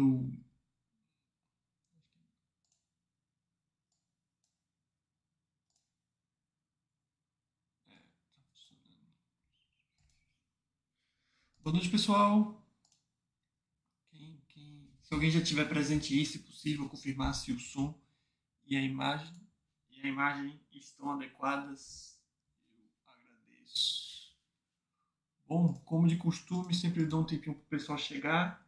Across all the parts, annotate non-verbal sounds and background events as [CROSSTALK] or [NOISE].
eu Boa noite, pessoal. Quem, quem, se alguém já tiver presente aí, se possível, confirmar se o som e a imagem e a imagem estão adequadas, eu agradeço. Bom, como de costume, sempre dou um tempinho para o pessoal chegar.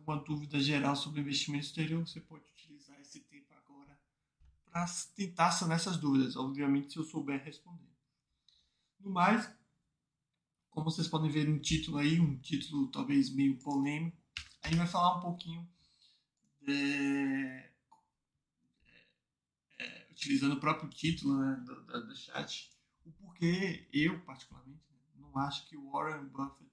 Alguma dúvida geral sobre investimento exterior, você pode utilizar esse tempo agora para tentar sanar essas dúvidas. Obviamente, se eu souber responder. No mais, como vocês podem ver no título aí, um título talvez meio polêmico, a gente vai falar um pouquinho, de, é, é, utilizando o próprio título né, do, do, do, chat, o porquê eu, particularmente, né, não acho que o Warren Buffett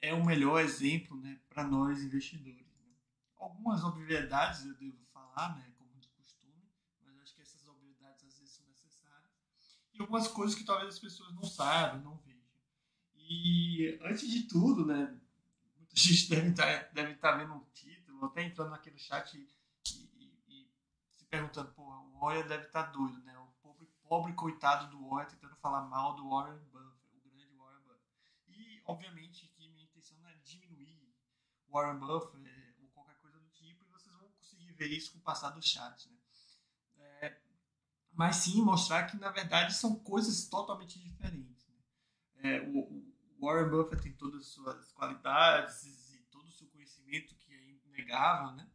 é o melhor exemplo né, para nós investidores. Né. Algumas obviedades eu devo falar, né, como de costume, mas acho que essas obviedades às vezes são necessárias. E algumas coisas que talvez as pessoas não saibam, não vejam. E antes de tudo, né, muita [LAUGHS] gente deve estar, tá, deve estar tá vendo um título, até entrando naquele chat e, e, e se perguntando, pô, o Warren deve estar tá doido, né? O pobre, pobre coitado do Warren tentando falar mal do Warren Buffett, o grande Warren Buffett. E, obviamente, que minha intenção não é diminuir o Warren Buffett é, ou qualquer coisa do tipo, e vocês vão conseguir ver isso com o passar do chat, né? É, mas sim mostrar que, na verdade, são coisas totalmente diferentes. Né? É, o, Warren Buffett tem todas as suas qualidades e todo o seu conhecimento que é inegável, né?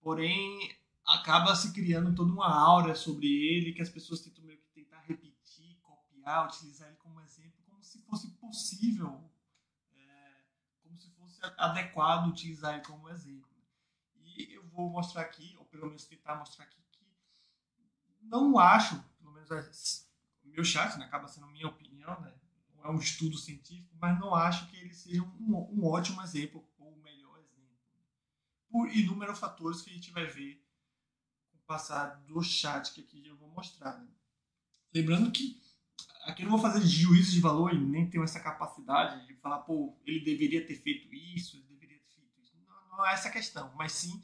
Porém, acaba se criando toda uma aura sobre ele que as pessoas tentam meio que tentar repetir, copiar, utilizar ele como exemplo, como se fosse possível, é, como se fosse adequado utilizar ele como exemplo. E eu vou mostrar aqui, ou pelo menos tentar mostrar aqui, que não acho, pelo menos o meu chat, né, acaba sendo minha opinião, né, é um estudo científico, mas não acho que ele seja um, um ótimo exemplo ou o melhor exemplo. Por inúmeros fatores que a gente vai ver com o passar do chat que aqui eu vou mostrar. Né? Lembrando que aqui eu não vou fazer juízo de valor e nem tenho essa capacidade de falar, pô, ele deveria ter feito isso, ele deveria ter feito isso. Não, não é essa a questão, mas sim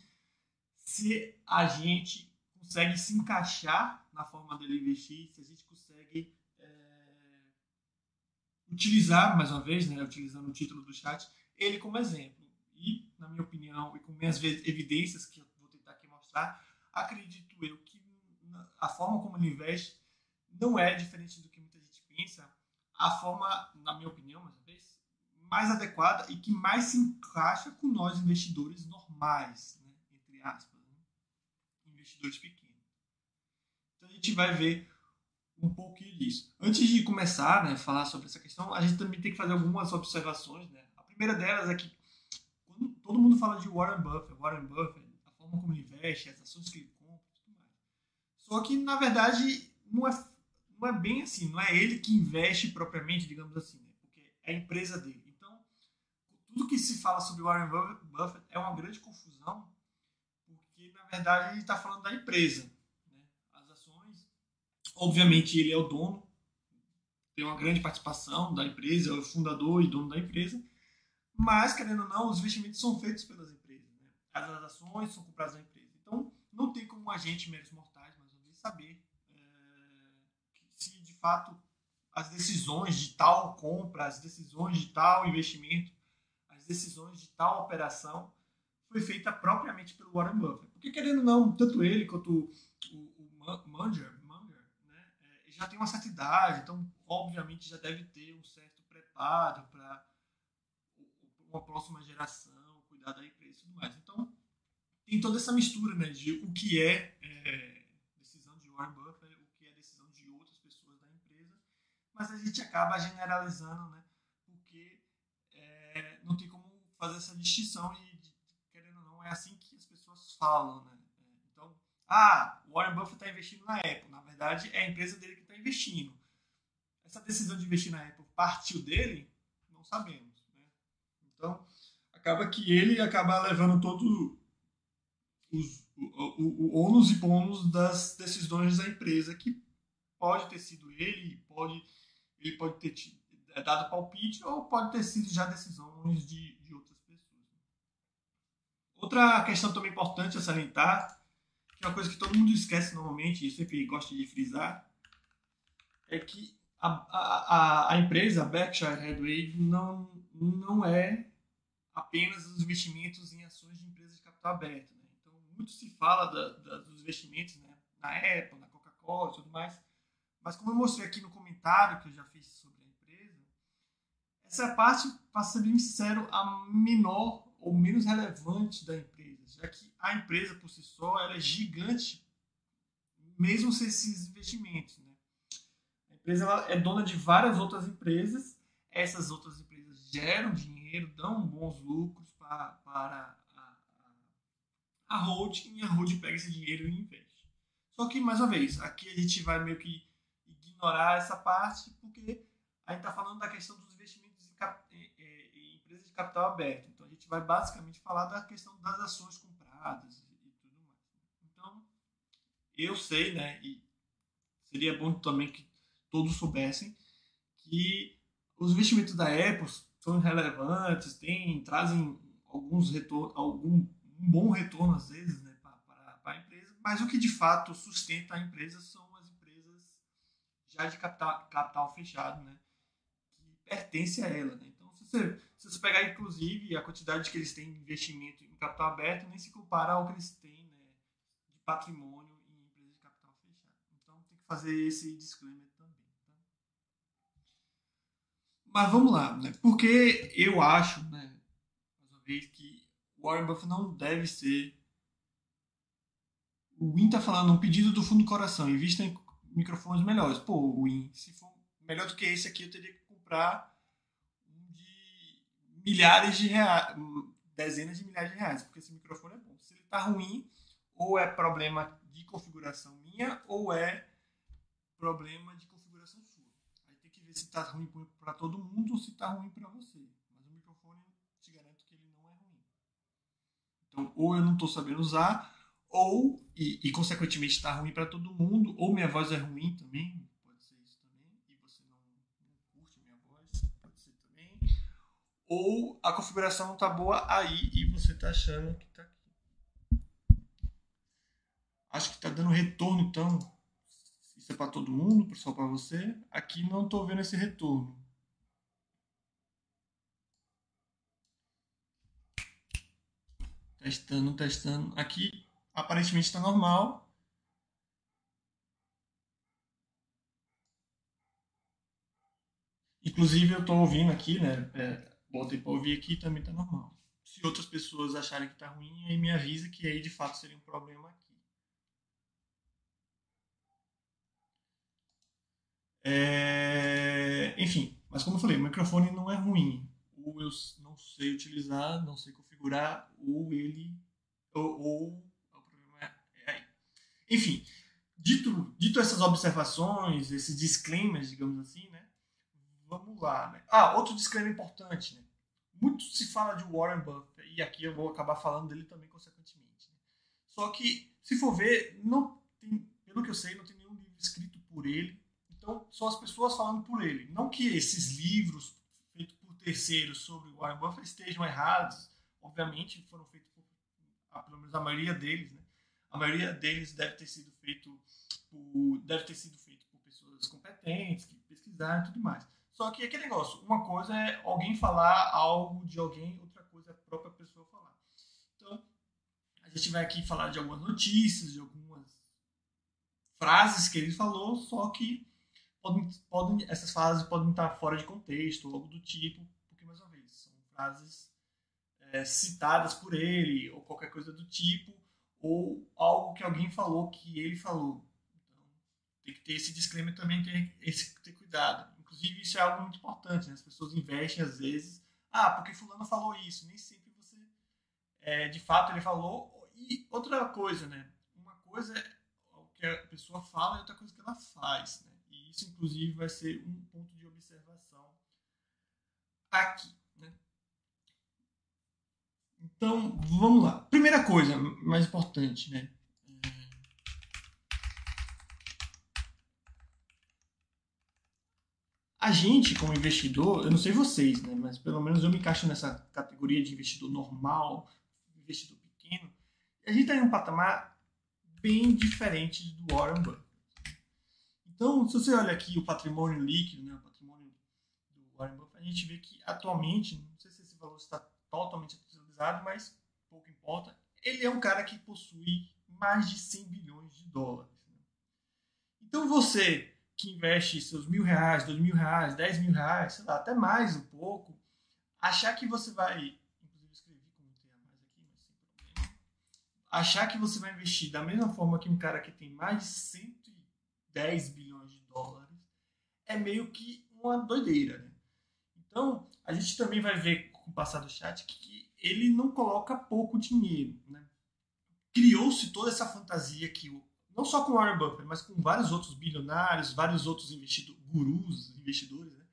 se a gente consegue se encaixar na forma dele investir, se a gente consegue utilizar, mais uma vez, né, utilizando o título do chat, ele como exemplo. E, na minha opinião, e com minhas evidências que eu vou tentar aqui mostrar, acredito eu que a forma como ele investe não é diferente do pensa. A forma, na minha opinião, mais uma vez, mais adequada e que mais se encaixa com nós investidores normais, né, entre aspas, né, investidores pequenos. Então a gente vai ver um pouquinho disso. Antes de começar né, falar sobre essa questão, a gente também tem que fazer algumas observações. Né? A primeira delas é que quando todo mundo fala de Warren Buffett, Warren Buffett, a forma como ele investe, as ações que ele compra, tudo mais. Só que, na verdade, não é, não é bem assim. Não é ele que investe propriamente, digamos assim, né? porque é a empresa dele. Então, tudo que se fala sobre Warren Buffett é uma grande confusão, porque, na verdade, ele está falando da empresa Obviamente, ele é o dono, tem uma grande participação da empresa, é o fundador e dono da empresa, mas, querendo ou não, os investimentos são feitos pelas empresas. Né? As ações são compradas na empresa. Então, não tem como a gente, meros mortais, mais uma vez, saber fato as decisões de tal compra, as decisões de tal investimento, as decisões de tal operação foi feita propriamente pelo Warren Buffett. Porque, querendo ou não, tanto ele quanto o, o Munger, já tem uma certa idade, então obviamente já deve ter um certo preparo para uma próxima geração, cuidar da empresa e tudo mais. Então tem toda essa mistura né, de o que é, é decisão de Warren Buffett, o que é decisão de outras pessoas da empresa, mas a gente acaba generalizando, né, porque é, não tem como fazer essa distinção e, querendo ou não, é assim que as pessoas falam. Né? Então, ah, o Warren Buffett está investindo na Apple. Na verdade, é a empresa dele que está investindo. Essa decisão de investir na Apple partiu dele? Não sabemos. Né? Então, acaba que ele acaba levando todo os, o, o, o ônus e bônus das decisões da empresa, que pode ter sido ele, pode, ele pode ter tido, é dado palpite, ou pode ter sido já decisões de, de outras Outra questão também importante a salientar, que é uma coisa que todo mundo esquece normalmente e sempre gosta de frisar, é que a, a, a empresa Berkshire Hathaway não, não é apenas os investimentos em ações de empresas de capital aberto. Né? Então, muito se fala da, da, dos investimentos né? na Apple, na Coca-Cola e tudo mais, mas como eu mostrei aqui no comentário que eu já fiz sobre a empresa, essa parte, para ser bem sincero, a menor ou menos relevante da empresa, já que a empresa por si só ela é gigante, mesmo sem esses investimentos. Né? A empresa ela é dona de várias outras empresas, essas outras empresas geram dinheiro, dão bons lucros para, para a, a, a holding, e a holding pega esse dinheiro e investe. Só que, mais uma vez, aqui a gente vai meio que ignorar essa parte, porque a gente está falando da questão dos investimentos em, cap, em, em, empresas de capital aberto. Então, a gente vai basicamente falar da questão das ações compradas e, tudo mais. Então, eu sei, né, e seria bom também que todos soubessem que os investimentos da Apple são relevantes, tem, trazem alguns retorno, algum um bom retorno às vezes né, para a empresa, mas o que de fato sustenta a empresa são de capital, capital fechado, né? Que pertence a ela, né? Então, se você, se você pegar, inclusive, a quantidade que eles têm de investimento em capital aberto, nem se compara ao que eles têm né, de patrimônio em empresas de capital fechado. Então, tem que fazer esse disclaimer também. Tá? Mas vamos lá, né? Porque eu acho, né, mais uma vez, que Warren Buffett não deve ser o Win está falando um pedido do fundo do coração. Invista em microfones melhores. Pô, Win, se for melhor do que esse aqui, eu teria que comprar um de milhares de reais, dezenas de milhares de reais, porque esse microfone é bom. Se ele tá ruim, ou é problema de configuração minha, ou é problema de configuração sua. Aí tem que ver se tá ruim para todo mundo ou se tá ruim para você. Mas o microfone, te garanto que ele não é ruim. Então, ou eu não estou sabendo usar, ou, e, e consequentemente está ruim para todo mundo, ou minha voz é ruim também, pode ser isso também, e você não, não curte minha voz, pode ser também, ou a configuração não está boa aí e você está achando que está aqui. Acho que está dando retorno então. Isso é para todo mundo, só para você. Aqui não estou vendo esse retorno. Testando, testando. Aqui aparentemente está normal. Inclusive eu estou ouvindo aqui, né? É, botei para ouvir aqui também está normal. Se outras pessoas acharem que está ruim, aí me avisa que aí de fato seria um problema aqui. É... Enfim, mas como eu falei, o microfone não é ruim. Ou eu não sei utilizar, não sei configurar, ou ele. ou, ou enfim, dito, dito essas observações, esses disclaimers, digamos assim, né? Vamos lá. Né? Ah, outro disclaimer importante, né? Muito se fala de Warren Buffett, e aqui eu vou acabar falando dele também, consequentemente. Né? Só que, se for ver, não tem, pelo que eu sei, não tem nenhum livro escrito por ele. Então, são as pessoas falando por ele. Não que esses livros feitos por terceiros sobre Warren Buffett estejam errados. Obviamente, foram feitos por, ah, pelo menos a maioria deles, né? A maioria deles deve ter sido feito por, deve ter sido feito por pessoas competentes, que pesquisaram e tudo mais. Só que aquele negócio, uma coisa é alguém falar algo de alguém, outra coisa é a própria pessoa falar. Então, a gente vai aqui falar de algumas notícias, de algumas frases que ele falou, só que podem, podem, essas frases podem estar fora de contexto, algo do tipo, porque, mais uma vez, são frases é, citadas por ele, ou qualquer coisa do tipo, ou algo que alguém falou que ele falou. Então, tem que ter esse disclaimer também, ter, esse, ter cuidado. Inclusive, isso é algo muito importante. Né? As pessoas investem, às vezes, ah, porque fulano falou isso. Nem sempre você, é, de fato, ele falou. E outra coisa, né? Uma coisa é o que a pessoa fala e outra coisa que ela faz. Né? E isso, inclusive, vai ser um ponto de observação aqui. Então, vamos lá. Primeira coisa, mais importante, né? A gente, como investidor, eu não sei vocês, né? Mas pelo menos eu me encaixo nessa categoria de investidor normal, investidor pequeno. A gente está em um patamar bem diferente do Warren Buffett. Então, se você olha aqui o patrimônio líquido, né, o patrimônio do Warren Buffett, a gente vê que atualmente, não sei se esse valor está totalmente atualizado, mas pouco importa, ele é um cara que possui mais de 100 bilhões de dólares. Né? Então você que investe seus mil reais, dois mil reais, dez mil reais, sei lá, até mais um pouco, achar que você vai, inclusive escrevi como tem a mais aqui, mas sem problema, achar que você vai investir da mesma forma que um cara que tem mais de 110 bilhões de dólares é meio que uma doideira, né? Então, a gente também vai ver com o passar do chat que ele não coloca pouco dinheiro, né? Criou-se toda essa fantasia que não só com Warren Buffett, mas com vários outros bilionários, vários outros investidores, gurus, investidores, né?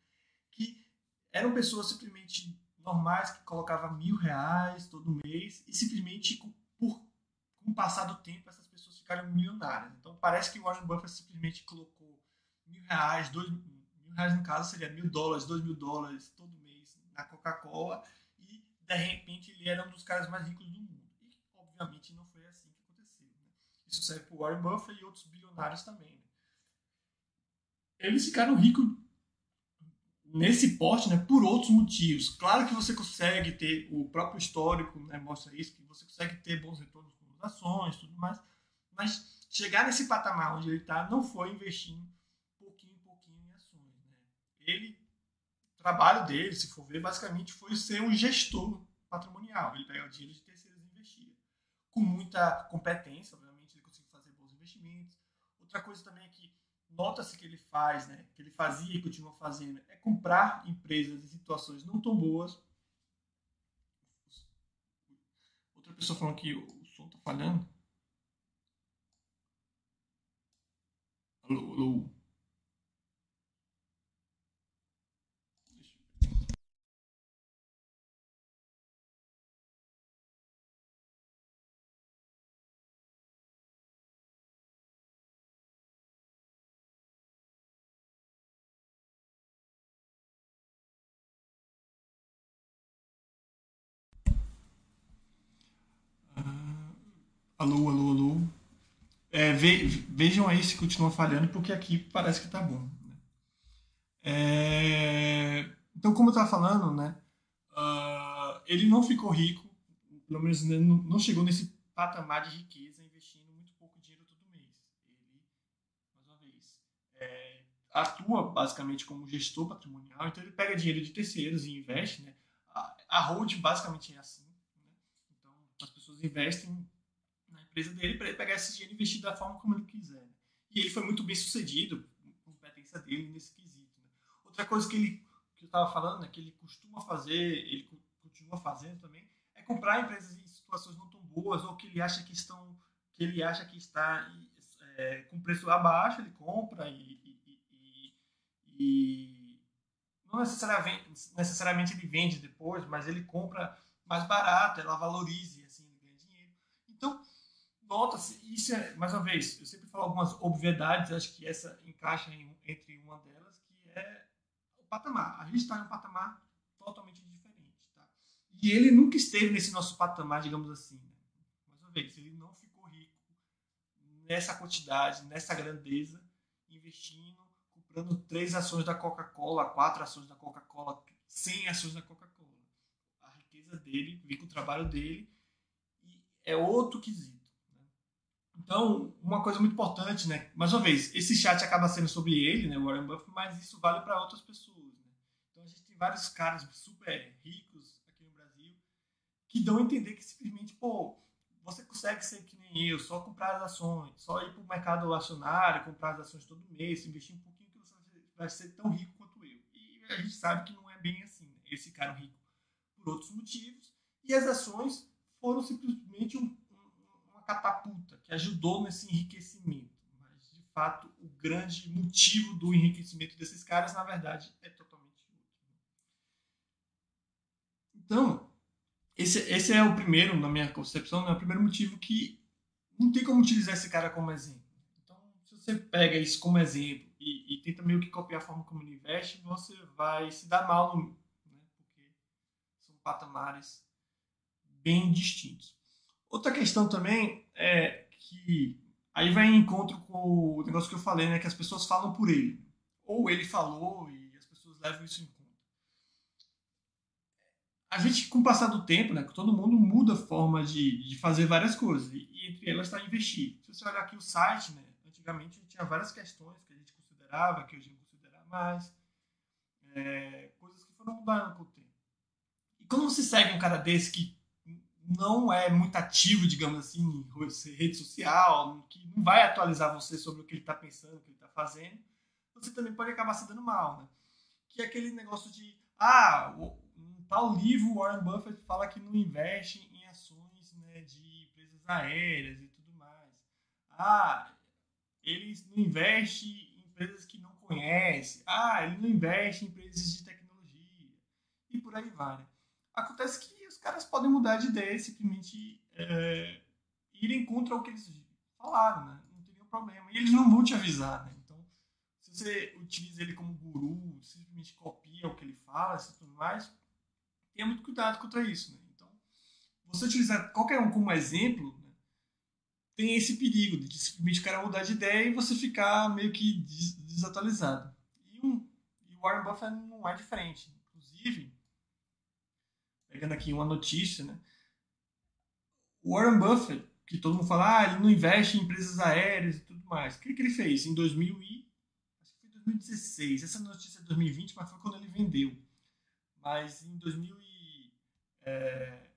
que eram pessoas simplesmente normais que colocavam mil reais todo mês e simplesmente por com o passar do tempo essas pessoas ficaram milionárias. Então parece que Warren Buffett simplesmente colocou mil reais, dois mil reais no caso seria mil dólares, dois mil dólares todo mês na Coca-Cola de repente ele era um dos caras mais ricos do mundo. E obviamente não foi assim que aconteceu. Né? Isso serve para o Warren Buffett e outros bilionários também. Né? Eles ficaram ricos nesse porte, né, por outros motivos. Claro que você consegue ter o próprio histórico, né, mostra isso, que você consegue ter bons retornos com as ações, tudo mais, mas chegar nesse patamar onde ele está não foi investindo pouquinho, pouquinho em ações. Né? Ele, trabalho dele, se for ver, basicamente foi ser um gestor patrimonial. Ele pega o dinheiro de terceiros e investia. Com muita competência, obviamente, ele conseguiu fazer bons investimentos. Outra coisa também é que nota-se que ele faz, né, que ele fazia e continua fazendo, é comprar empresas em situações não tão boas. Outra pessoa falando que o som está falhando. Alô, alô. Alô, alô, alô. É, ve, vejam aí se continua falhando, porque aqui parece que tá bom. Né? É, então, como eu estava falando, né, uh, ele não ficou rico, pelo menos não chegou nesse patamar de riqueza investindo muito pouco dinheiro todo mês. Ele, mais uma vez, é, atua basicamente como gestor patrimonial, então ele pega dinheiro de terceiros e investe. Né? A, a hold basicamente é assim. Né? Então, as pessoas investem empresa dele para ele pegar esse dinheiro e investir da forma como ele quiser. Né? E ele foi muito bem sucedido, com competência dele nesse quesito. Né? Outra coisa que ele que eu estava falando, né, que ele costuma fazer, ele continua fazendo também, é comprar empresas em situações não tão boas ou que ele acha que estão, que ele acha que está é, com preço abaixo, ele compra e, e, e, e não necessariamente, necessariamente ele vende depois, mas ele compra mais barato, ela valorize, assim, ele ganha dinheiro. Então, nota-se, isso é, mais uma vez, eu sempre falo algumas obviedades, acho que essa encaixa em, entre uma delas, que é o patamar. A gente está em um patamar totalmente diferente. Tá? E ele nunca esteve nesse nosso patamar, digamos assim. Né? Mais uma vez, ele não ficou rico nessa quantidade, nessa grandeza, investindo, comprando três ações da Coca-Cola, quatro ações da Coca-Cola, cem ações da Coca-Cola. A riqueza dele, vem com o trabalho dele, e é outro quesito. Então, uma coisa muito importante, né? Mais uma vez, esse chat acaba sendo sobre ele, né, Warren Buffett, mas isso vale para outras pessoas, né? Então, a gente tem vários caras super ricos aqui no Brasil que dão a entender que simplesmente, pô, você consegue ser que nem eu, só comprar as ações, só ir para o mercado acionário, comprar as ações todo mês, investir um pouquinho que você vai ser tão rico quanto eu. E a gente sabe que não é bem assim. Né? Eles ficaram ricos por outros motivos e as ações foram simplesmente um catapulta que ajudou nesse enriquecimento. Mas, de fato, o grande motivo do enriquecimento desses caras, na verdade, é totalmente outro. Então, esse, esse é o primeiro, na minha concepção, é o primeiro motivo que não tem como utilizar esse cara como exemplo. Então, se você pega isso como exemplo e, e tenta meio que copiar a forma como ele investe, você vai se dar mal, no, né? porque são patamares bem distintos. Outra questão também é que aí vai em encontro com o negócio que eu falei, né? Que as pessoas falam por ele. Ou ele falou e as pessoas levam isso em conta. A gente, com o passar do tempo, né? Todo mundo muda a forma de, de fazer várias coisas. E, entre elas está investir. Se você olhar aqui o site, né? Antigamente tinha várias questões que a gente considerava, que hoje não considera mais. É, coisas que foram mudando com o tempo. E quando você segue um cara desse que não é muito ativo, digamos assim, em rede social, que não vai atualizar você sobre o que ele está pensando, o que ele está fazendo, você também pode acabar se dando mal, né? Que é aquele negócio de, ah, um tal livro, Warren Buffett fala que não investe em ações né, de empresas aéreas e tudo mais. Ah, ele não investe em empresas que não conhece. Ah, ele não investe em empresas de tecnologia. E por aí vai. Né? Acontece que os caras podem mudar de ideia e simplesmente é, irem contra o que eles falaram, né? Não tem nenhum problema. E eles não vão te avisar, né? Então, se você utiliza ele como guru, simplesmente copia o que ele fala e tudo mais, tenha muito cuidado contra isso, né? Então, você utilizar qualquer um como exemplo, né? tem esse perigo de simplesmente o cara mudar de ideia e você ficar meio que desatualizado. E, um, e o Warren Buffett não é diferente. Inclusive, pegando aqui uma notícia, né? O Warren Buffett, que todo mundo fala, ah, ele não investe em empresas aéreas e tudo mais. O que, que ele fez? Em 2000 e... acho que foi 2016. Essa notícia é de 2020, mas foi quando ele vendeu. Mas em 2000 e... É,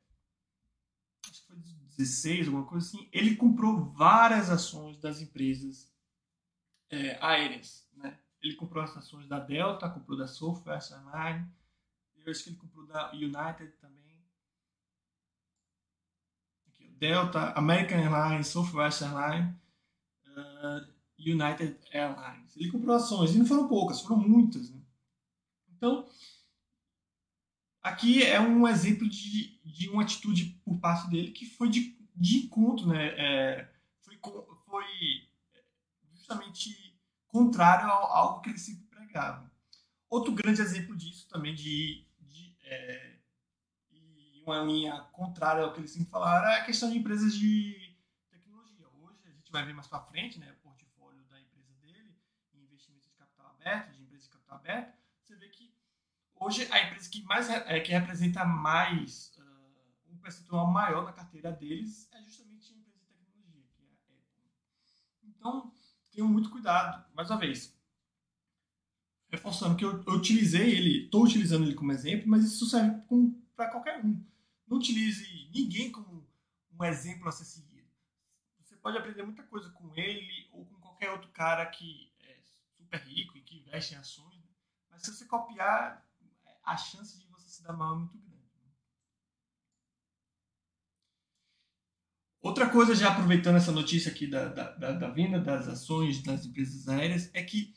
acho que foi 2016, alguma coisa assim, ele comprou várias ações das empresas é, aéreas, né? Ele comprou as ações da Delta, comprou da Southwest Airlines, eu acho que ele comprou da United também. Aqui, Delta, American Airlines, Southwest Airlines, uh, United Airlines. Ele comprou ações, e não foram poucas, foram muitas. Né? Então, aqui é um exemplo de, de uma atitude por parte dele que foi de, de encontro, né? É, foi, foi justamente contrário a algo que ele sempre pregava. Outro grande exemplo disso também de é, uma linha contrária ao que eles sempre falaram é a questão de empresas de tecnologia. Hoje, a gente vai ver mais para frente né, o portfólio da empresa dele, em investimentos de capital aberto, de empresas de capital aberto, você vê que hoje a empresa que mais é, que representa mais uh, um percentual maior na carteira deles é justamente a empresa de tecnologia, que é a Apple. Então, tenham muito cuidado. Mais uma vez, reforçando que eu, eu utilizei ele, estou utilizando ele como exemplo, mas isso serve para qualquer um. Não utilize ninguém como um exemplo a ser seguido. Você pode aprender muita coisa com ele ou com qualquer outro cara que é super rico e que investe em ações, né? mas se você copiar, a chance de você se dar mal é muito grande. Outra coisa, já aproveitando essa notícia aqui da, da, da, da venda das ações das empresas aéreas, é que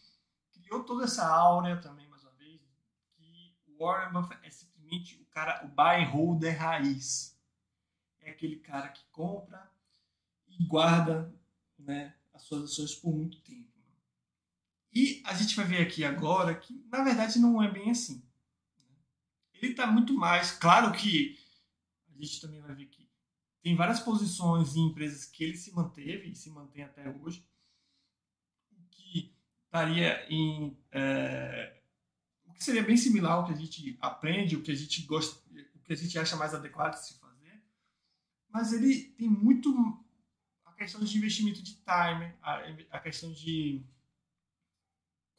criou toda essa áurea também, mais uma vez, que Warren Buffett é simplesmente cara, o buy and holder raiz. É aquele cara que compra e guarda né, as suas ações por muito tempo. E a gente vai ver aqui agora que, na verdade, não é bem assim. Ele está muito mais. Claro que a gente também vai ver que tem várias posições em empresas que ele se manteve e se mantém até hoje estaria em é, o que seria bem similar ao que a gente aprende, o que a gente gosta, o que a gente acha mais adequado de se fazer, mas ele tem muito a questão de investimento de time, a, a questão de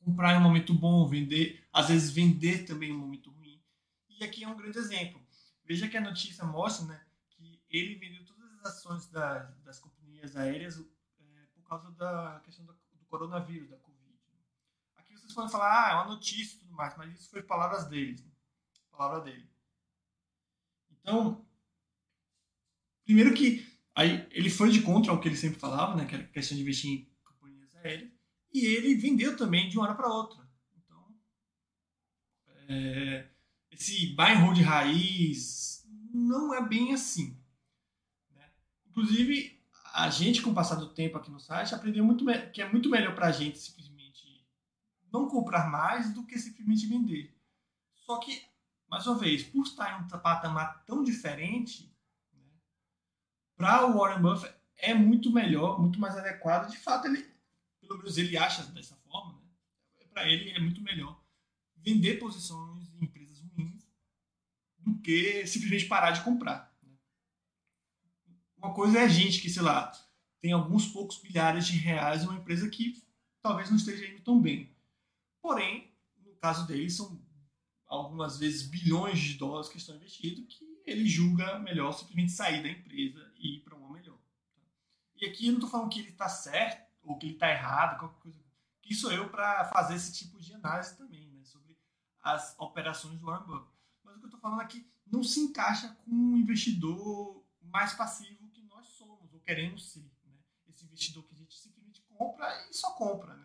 comprar em um momento bom, vender, às vezes vender também em um momento ruim. E aqui é um grande exemplo. Veja que a notícia mostra né, que ele vendeu todas as ações da, das companhias aéreas é, por causa da questão do, do coronavírus, da vocês podem falar, ah, é uma notícia e tudo mais, mas isso foi palavras deles. Né? Palavra dele. Então, primeiro que aí ele foi de contra ao que ele sempre falava, né, que era questão de investir em companhias aéreas, e ele vendeu também de uma hora para outra. Então, é, esse buy and hold raiz não é bem assim. Né? Inclusive, a gente, com o passar do tempo aqui no site, aprendeu muito que é muito melhor para a gente simplesmente não comprar mais do que simplesmente vender. Só que, mais uma vez, por estar em um patamar tão diferente, né, para o Warren Buffett é muito melhor, muito mais adequado. De fato, ele, pelo menos ele acha dessa forma, né? para ele é muito melhor vender posições em empresas ruins do que simplesmente parar de comprar. Né? Uma coisa é a gente que, sei lá, tem alguns poucos milhares de reais em uma empresa que talvez não esteja indo tão bem. Porém, no caso dele, são algumas vezes bilhões de dólares que estão investidos que ele julga melhor simplesmente sair da empresa e ir para uma melhor. E aqui eu não estou falando que ele está certo ou que ele está errado, qualquer coisa. Que sou eu para fazer esse tipo de análise também, né, sobre as operações do Warren Buffett. Mas o que eu estou falando aqui não se encaixa com um investidor mais passivo que nós somos ou queremos ser. Né? Esse investidor que a gente simplesmente compra e só compra. Né?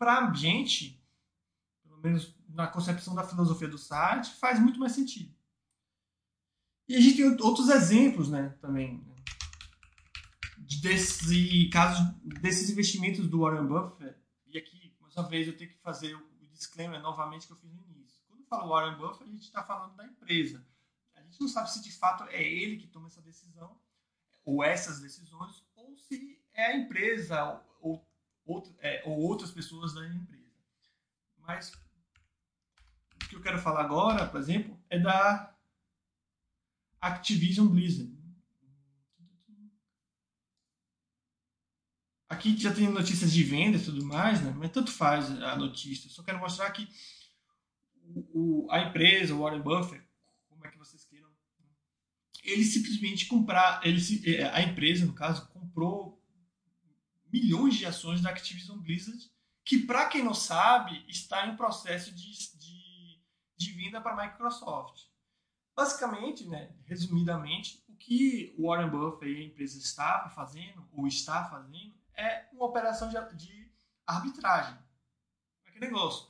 Para a gente, pelo menos na concepção da filosofia do site, faz muito mais sentido. E a gente tem outros exemplos né, também. Né? Desse caso, desses investimentos do Warren Buffett. E aqui, mais uma vez, eu tenho que fazer o disclaimer novamente que eu fiz no início. Quando eu falo Warren Buffett, a gente está falando da empresa. A gente não sabe se de fato é ele que toma essa decisão, ou essas decisões, ou se é a empresa ou, ou, é, ou outras pessoas da empresa. Mas o que eu quero falar agora, por exemplo, é da Activision Blizzard. Aqui já tem notícias de venda e tudo mais, né? mas tanto faz a notícia. só quero mostrar que o, a empresa, o Warren Buffett, como é que vocês queiram, ele simplesmente comprar, ele, é, a empresa, no caso, comprou milhões de ações da Activision Blizzard, que, para quem não sabe, está em processo de, de, de venda para a Microsoft. Basicamente, né, resumidamente, o que o Warren Buffett e a empresa está fazendo, ou está fazendo, é uma operação de, de arbitragem. É que negócio.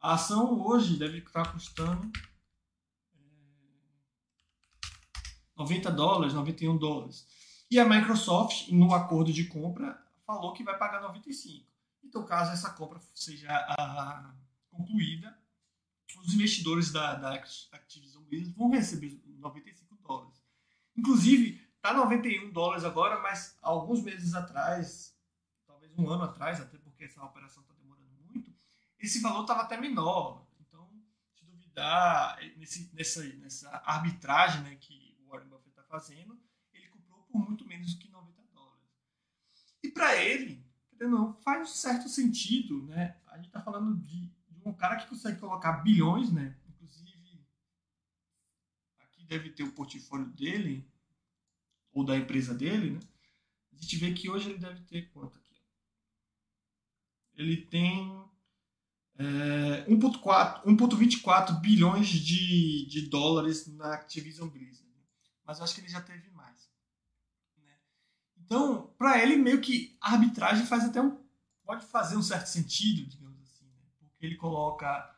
A ação hoje deve estar custando é, 90 dólares, 91 dólares. E a Microsoft, no acordo de compra, falou que vai pagar 95. Então, caso essa compra seja a, concluída, os investidores da, da Activision Blizzard vão receber 95 dólares. Inclusive, está 91 dólares agora, mas alguns meses atrás, talvez um ano atrás, até porque essa operação está demorando muito, esse valor estava até menor. Então, se duvidar, nesse, nessa, nessa arbitragem né, que o Warren Buffett está fazendo, ele comprou por muito menos do que 90 dólares. Para ele, não, faz um certo sentido. Né? A gente está falando de um cara que consegue colocar bilhões, né? Inclusive, aqui deve ter o portfólio dele, ou da empresa dele, né? A gente vê que hoje ele deve ter quanto aqui? Ele tem é, 1,24 bilhões de, de dólares na Activision Blizzard. Mas eu acho que ele já teve? Então, para ele, meio que a arbitragem faz até um. pode fazer um certo sentido, digamos ele coloca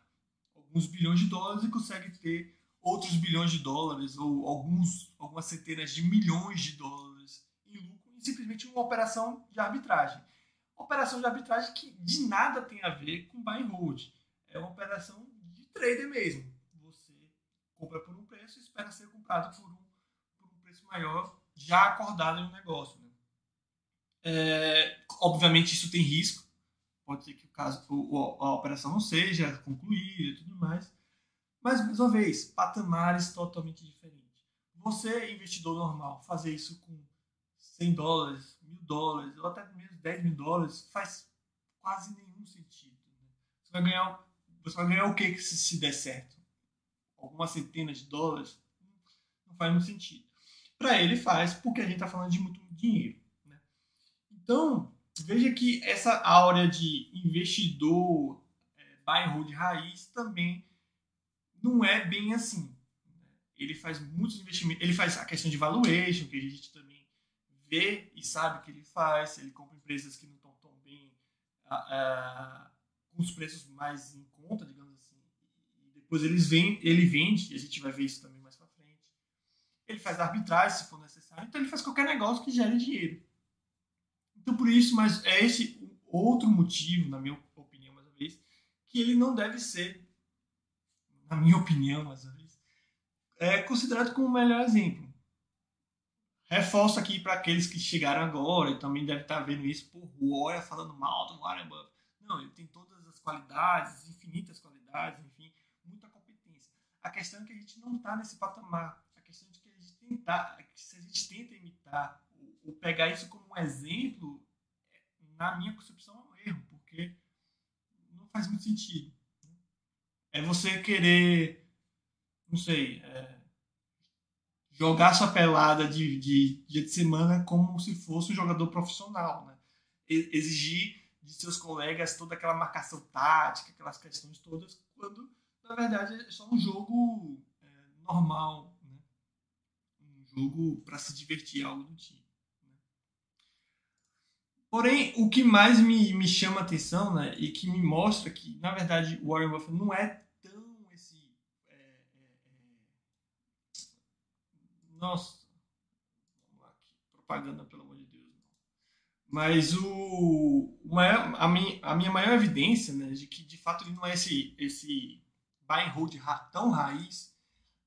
alguns bilhões de dólares e consegue ter outros bilhões de dólares ou alguns, algumas centenas de milhões de dólares em lucro em simplesmente uma operação de arbitragem. Operação de arbitragem que de nada tem a ver com buy and hold. É uma operação de trader mesmo. Você compra por um preço e espera ser comprado por um, por um preço maior já acordado no negócio. Né? É, obviamente isso tem risco pode ser que o caso, a operação não seja concluída e tudo mais. Mas, mais uma vez, patamares totalmente diferentes. Você, investidor normal, fazer isso com 100 dólares, mil dólares, ou até mesmo 10 mil dólares, faz quase nenhum sentido. Você, vai ganhar, você vai ganhar o que se, se der certo? Algumas centenas de dólares? Não faz muito sentido. Para ele faz, porque a gente está falando de muito dinheiro. Então, veja que essa áurea de investidor é, bairro de raiz também não é bem assim. Ele faz muitos investimentos, ele faz a questão de valuation, que a gente também vê e sabe que ele faz, ele compra empresas que não estão tão bem, com os preços mais em conta, digamos assim, e depois eles vêm, ele vende, e a gente vai ver isso também mais para frente. Ele faz arbitragem se for necessário, então ele faz qualquer negócio que gere dinheiro. Então, por isso, mas é esse outro motivo, na minha opinião, mais uma vez, que ele não deve ser, na minha opinião, mais uma vez, é considerado como o melhor exemplo. reforço aqui para aqueles que chegaram agora e também devem estar vendo isso, por o falando mal do Warren Buffett. Não, ele tem todas as qualidades, infinitas qualidades, enfim, muita competência. A questão é que a gente não está nesse patamar. A questão é que a gente tentar, se a gente tenta imitar pegar isso como um exemplo, na minha concepção é um erro, porque não faz muito sentido. É você querer, não sei, é, jogar sua pelada de, de dia de semana como se fosse um jogador profissional, né? Exigir de seus colegas toda aquela marcação tática, aquelas questões todas, quando na verdade é só um jogo é, normal, né? um jogo para se divertir, algo do tipo. Porém, o que mais me, me chama atenção né, e que me mostra que, na verdade, o Warren Buffett não é tão esse. É, é, é nossa, vamos lá aqui, propaganda pelo amor de Deus. Mas o, o maior, a, minha, a minha maior evidência né, de que de fato ele não é esse, esse buy and hold tão raiz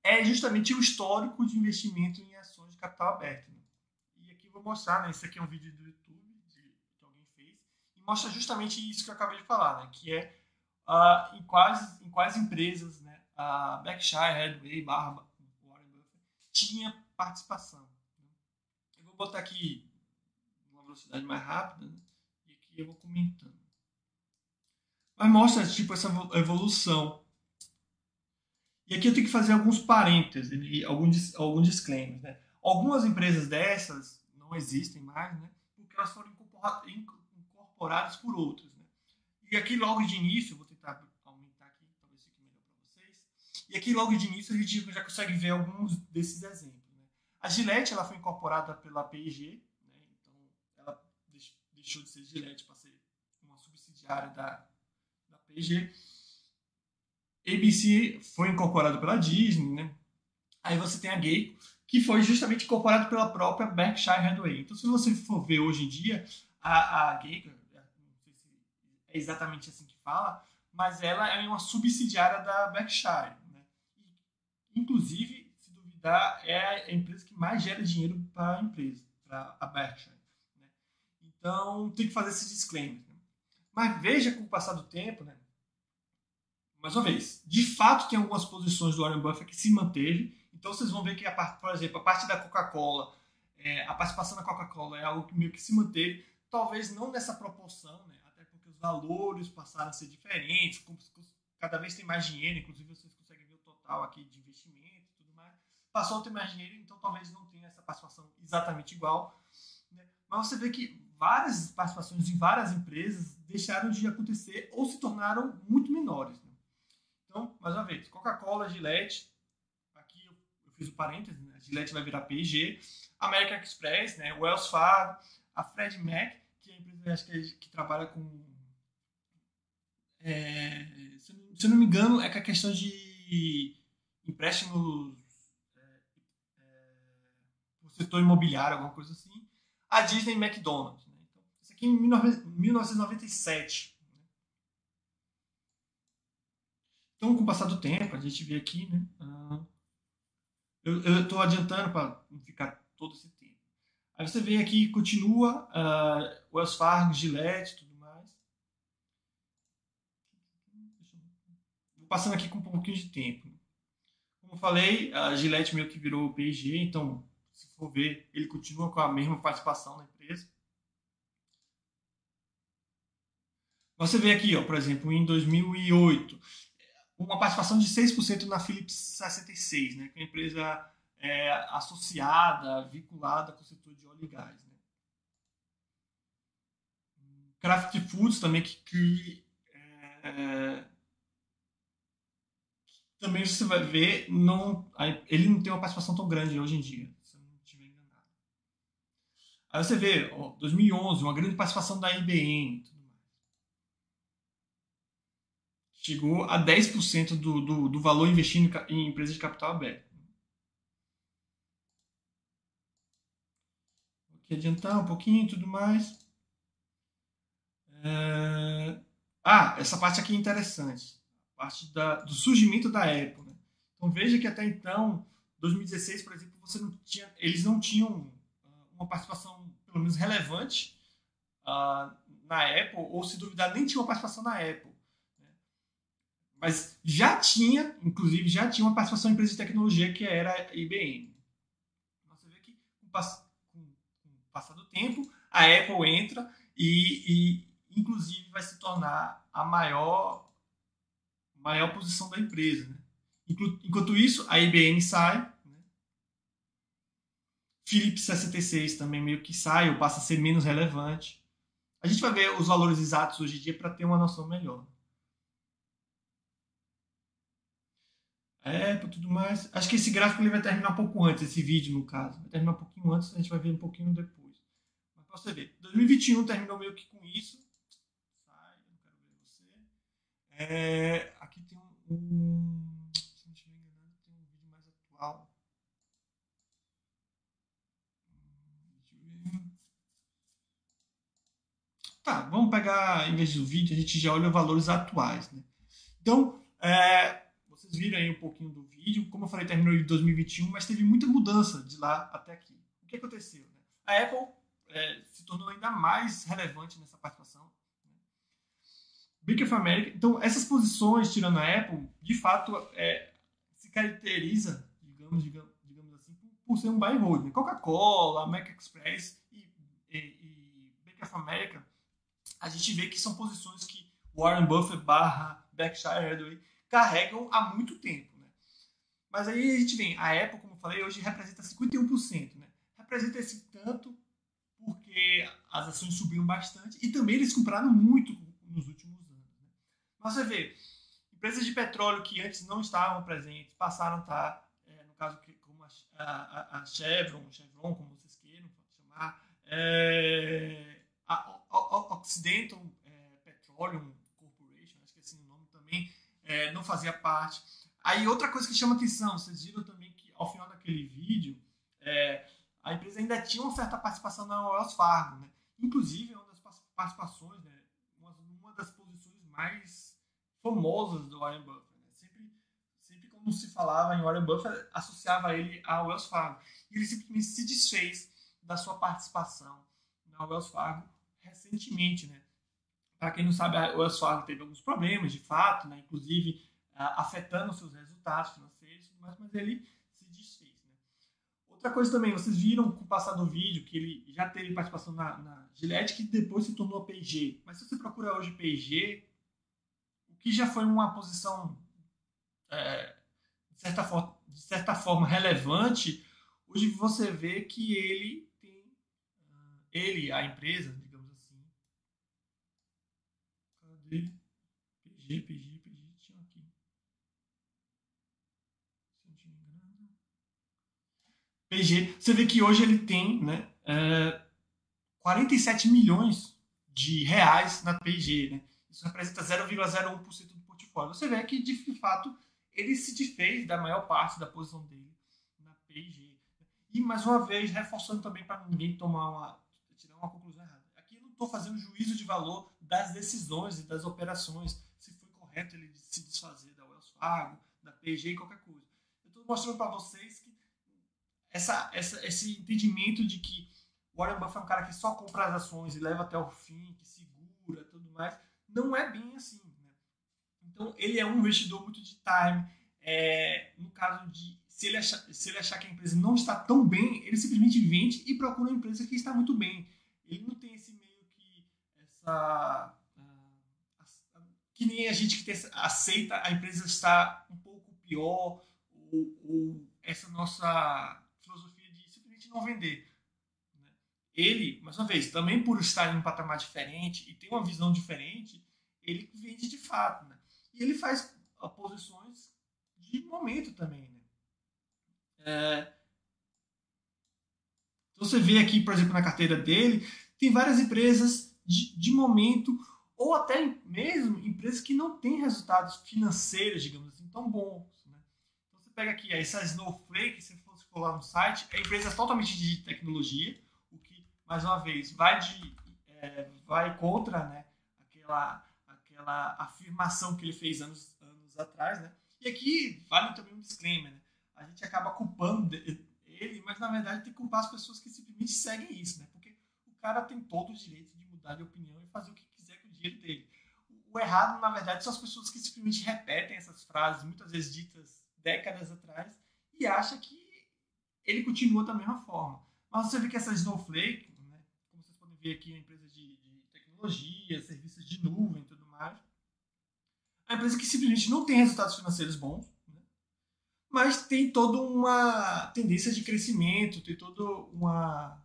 é justamente o histórico de investimento em ações de capital aberto. Né? E aqui eu vou mostrar, né, esse aqui é um vídeo do YouTube de, que alguém fez, e mostra justamente isso que eu acabei de falar, né, que é uh, em, quais, em quais empresas né, a Berkshire Hathaway barra Warren Buffett tinha participação. Né? Eu vou botar aqui velocidade mais rápida, né? e aqui eu vou comentando. Mas mostra tipo essa evolução. E aqui eu tenho que fazer alguns parênteses, alguns, alguns disclaimers. Né? Algumas empresas dessas não existem mais, né? porque elas foram incorporadas por outras. Né? E aqui logo de início, vou tentar aumentar aqui, talvez fique melhor para vocês. E aqui logo de início a gente já consegue ver alguns desses exemplos. Né? A Gillette ela foi incorporada pela P&G, deixou de ser Gillette para ser uma subsidiária da, da P&G. ABC foi incorporado pela Disney, né? Aí você tem a Geico, que foi justamente incorporado pela própria Berkshire Hathaway. Então, se você for ver hoje em dia, a, a Geico, é exatamente assim que fala, mas ela é uma subsidiária da Berkshire. Né? inclusive, se duvidar, é a empresa que mais gera dinheiro para a empresa, para a Berkshire. Então, tem que fazer esse disclaimer. Né? Mas veja com o passar do tempo, né? mais uma vez, de fato tem algumas posições do Warren Buffett que se manteve. Então, vocês vão ver que, a parte, por exemplo, a parte da Coca-Cola, é, a participação da Coca-Cola é algo que meio que se manteve. Talvez não nessa proporção, né? Valores passaram a ser diferentes, cada vez tem mais dinheiro, inclusive vocês conseguem ver o total aqui de investimento e tudo mais. Passou a ter mais dinheiro, então talvez não tenha essa participação exatamente igual. Né? Mas você vê que várias participações em várias empresas deixaram de acontecer ou se tornaram muito menores. Né? Então, mais uma vez, Coca-Cola, Gillette, aqui eu, fiz o parênteses, né? Gillette vai virar P&G, American Express, né? Wells Fargo, a Fred Mac, que é a empresa que, é, que trabalha com... É, se, se não me engano, é com a questão de empréstimos é, é, setor imobiliário, alguma coisa assim, a Disney e McDonald's aqui em 1997. Então, com o passar do tempo, a gente vê aqui, né? Uh, eu estou adiantando para não ficar todo esse tempo. Aí você vê aqui, continua uh, Wells Fargo, Gillette tudo mais. Vou passando aqui com um pouquinho de tempo. Como falei, a Gillette meio que virou P&G, então, se for ver, ele continua com a mesma participação na empresa. Você vê aqui, ó, por exemplo, em 2008, uma participação de 6% na Philips 66, né, que é uma empresa é, associada, vinculada com o setor de óleo e gás. Né. Kraft Foods também, que, que é, também você vai ver, não, ele não tem uma participação tão grande hoje em dia, se eu não estiver enganado. Aí você vê, ó, 2011, uma grande participação da IBM, chegou a 10% do, do, do valor investido em empresas de capital aberto. Vou adiantar um pouquinho e tudo mais. É... Ah, essa parte aqui é interessante. Parte da, do surgimento da Apple. Né? Então veja que até então, 2016, por exemplo, você não tinha, eles não tinham uma participação, pelo menos relevante, uh, na Apple, ou se duvidar, nem tinha uma participação na Apple. Né? Mas já tinha, inclusive, já tinha uma participação em empresa de tecnologia que era a IBM. Então, você vê que, com o passar do tempo, a Apple entra e, e, inclusive, vai se tornar a maior, maior posição da empresa. Né? Enquanto isso, a IBM sai, né? Philips 66 também meio que sai ou passa a ser menos relevante. A gente vai ver os valores exatos hoje em dia para ter uma noção melhor. É, tudo mais. Acho que esse gráfico ele vai terminar um pouco antes, esse vídeo no caso. Vai terminar um pouquinho antes, a gente vai ver um pouquinho depois. Mas você ver, 2021 terminou meio que com isso. Sai, não quero ver você. É, aqui tem um Tá, vamos pegar, em vez do vídeo, a gente já olha valores atuais. Né? Então, é, vocês viram aí um pouquinho do vídeo. Como eu falei, terminou em 2021, mas teve muita mudança de lá até aqui. O que aconteceu? Né? A Apple é, se tornou ainda mais relevante nessa participação. Bank of America. Então, essas posições, tirando a Apple, de fato, é, se caracteriza, digamos, digamos, digamos assim, por, por ser um buy and hold. Né? Coca-Cola, Mac Express e, e, e Bank of America a gente vê que são posições que Warren Buffett barra Berkshire Hathaway carregam há muito tempo. Né? Mas aí a gente vem, a Apple, como eu falei, hoje representa 51%. Né? Representa esse tanto porque as ações subiram bastante e também eles compraram muito nos últimos anos. Né? Mas você vê, empresas de petróleo que antes não estavam presentes passaram a estar, é, no caso como a, a, a Chevron, Chevron, como vocês queiram chamar, é, a, Occidental é, Petroleum Corporation, acho que é assim o nome também, é, não fazia parte. Aí outra coisa que chama atenção, vocês viram também que ao final daquele vídeo, é, a empresa ainda tinha uma certa participação na Wells Fargo, né? Inclusive, é uma das participações, né? Uma, uma das posições mais famosas do Warren Buffett. Né? Sempre, sempre quando se falava em Warren Buffett, associava ele à Wells Fargo. E ele simplesmente se desfez da sua participação na Wells Fargo recentemente, né? Para quem não sabe, o Wells Fargo teve alguns problemas, de fato, né? inclusive afetando seus resultados financeiros, mas, mas ele? Outra coisa também, vocês viram com o passar do vídeo que ele já teve participação na, na Gillette, que depois se tornou P&G. Mas se você procura hoje P&G, o que já foi uma posição é, de, certa forma, de certa forma relevante, hoje você vê que ele tem, ele, a empresa, PG, PG, PG, tinha aqui. Se não me engano. PG, você vê que hoje ele tem né, é, 47 milhões de reais na PG. Né? Isso representa 0,01% do portfólio. Você vê que, de fato, ele se desfez da maior parte da posição dele na PG. E, mais uma vez, reforçando também para ninguém tomar uma, tirar uma conclusão errada. Aqui eu não estou fazendo juízo de valor das decisões e das operações, se foi correto ele se desfazer da Wells Fargo, da PG e qualquer coisa. Eu estou mostrando para vocês que essa, essa, esse entendimento de que Warren Buffett é um cara que só compra as ações e leva até o fim, que segura tudo mais, não é bem assim. Né? Então, ele é um investidor muito de time. É, no caso de se ele, achar, se ele achar que a empresa não está tão bem, ele simplesmente vende e procura uma empresa que está muito bem. Ele não tem esse essa que nem a gente que aceita a empresa estar um pouco pior ou, ou, essa nossa não vender. Né? Ele, mais uma vez, também por estar em um patamar diferente e ter uma visão diferente, ele vende de fato. Né? E ele faz posições de momento também. Né? É... Então você vê aqui, por exemplo, na carteira dele, tem várias empresas de, de momento, ou até mesmo empresas que não têm resultados financeiros, digamos assim, tão bons. Né? Então você pega aqui essa Snowflake, você for lá no site, é empresa totalmente de tecnologia, o que, mais uma vez, vai, de, é, vai contra né, aquela, aquela afirmação que ele fez anos, anos atrás. Né? E aqui vale também um disclaimer, né? a gente acaba culpando ele mas na verdade tem que culpar as pessoas que simplesmente seguem isso, né? Porque o cara tem todo o direito de mudar de opinião e fazer o que quiser com o dinheiro dele. O errado, na verdade, são as pessoas que simplesmente repetem essas frases, muitas vezes ditas décadas atrás, e acham que ele continua da mesma forma. Mas você vê que essa Snowflake, né, como vocês podem ver aqui, é uma empresa de, de tecnologia, serviços de nuvem e tudo mais, é uma empresa que simplesmente não tem resultados financeiros bons, né, mas tem toda uma tendência de crescimento, tem toda uma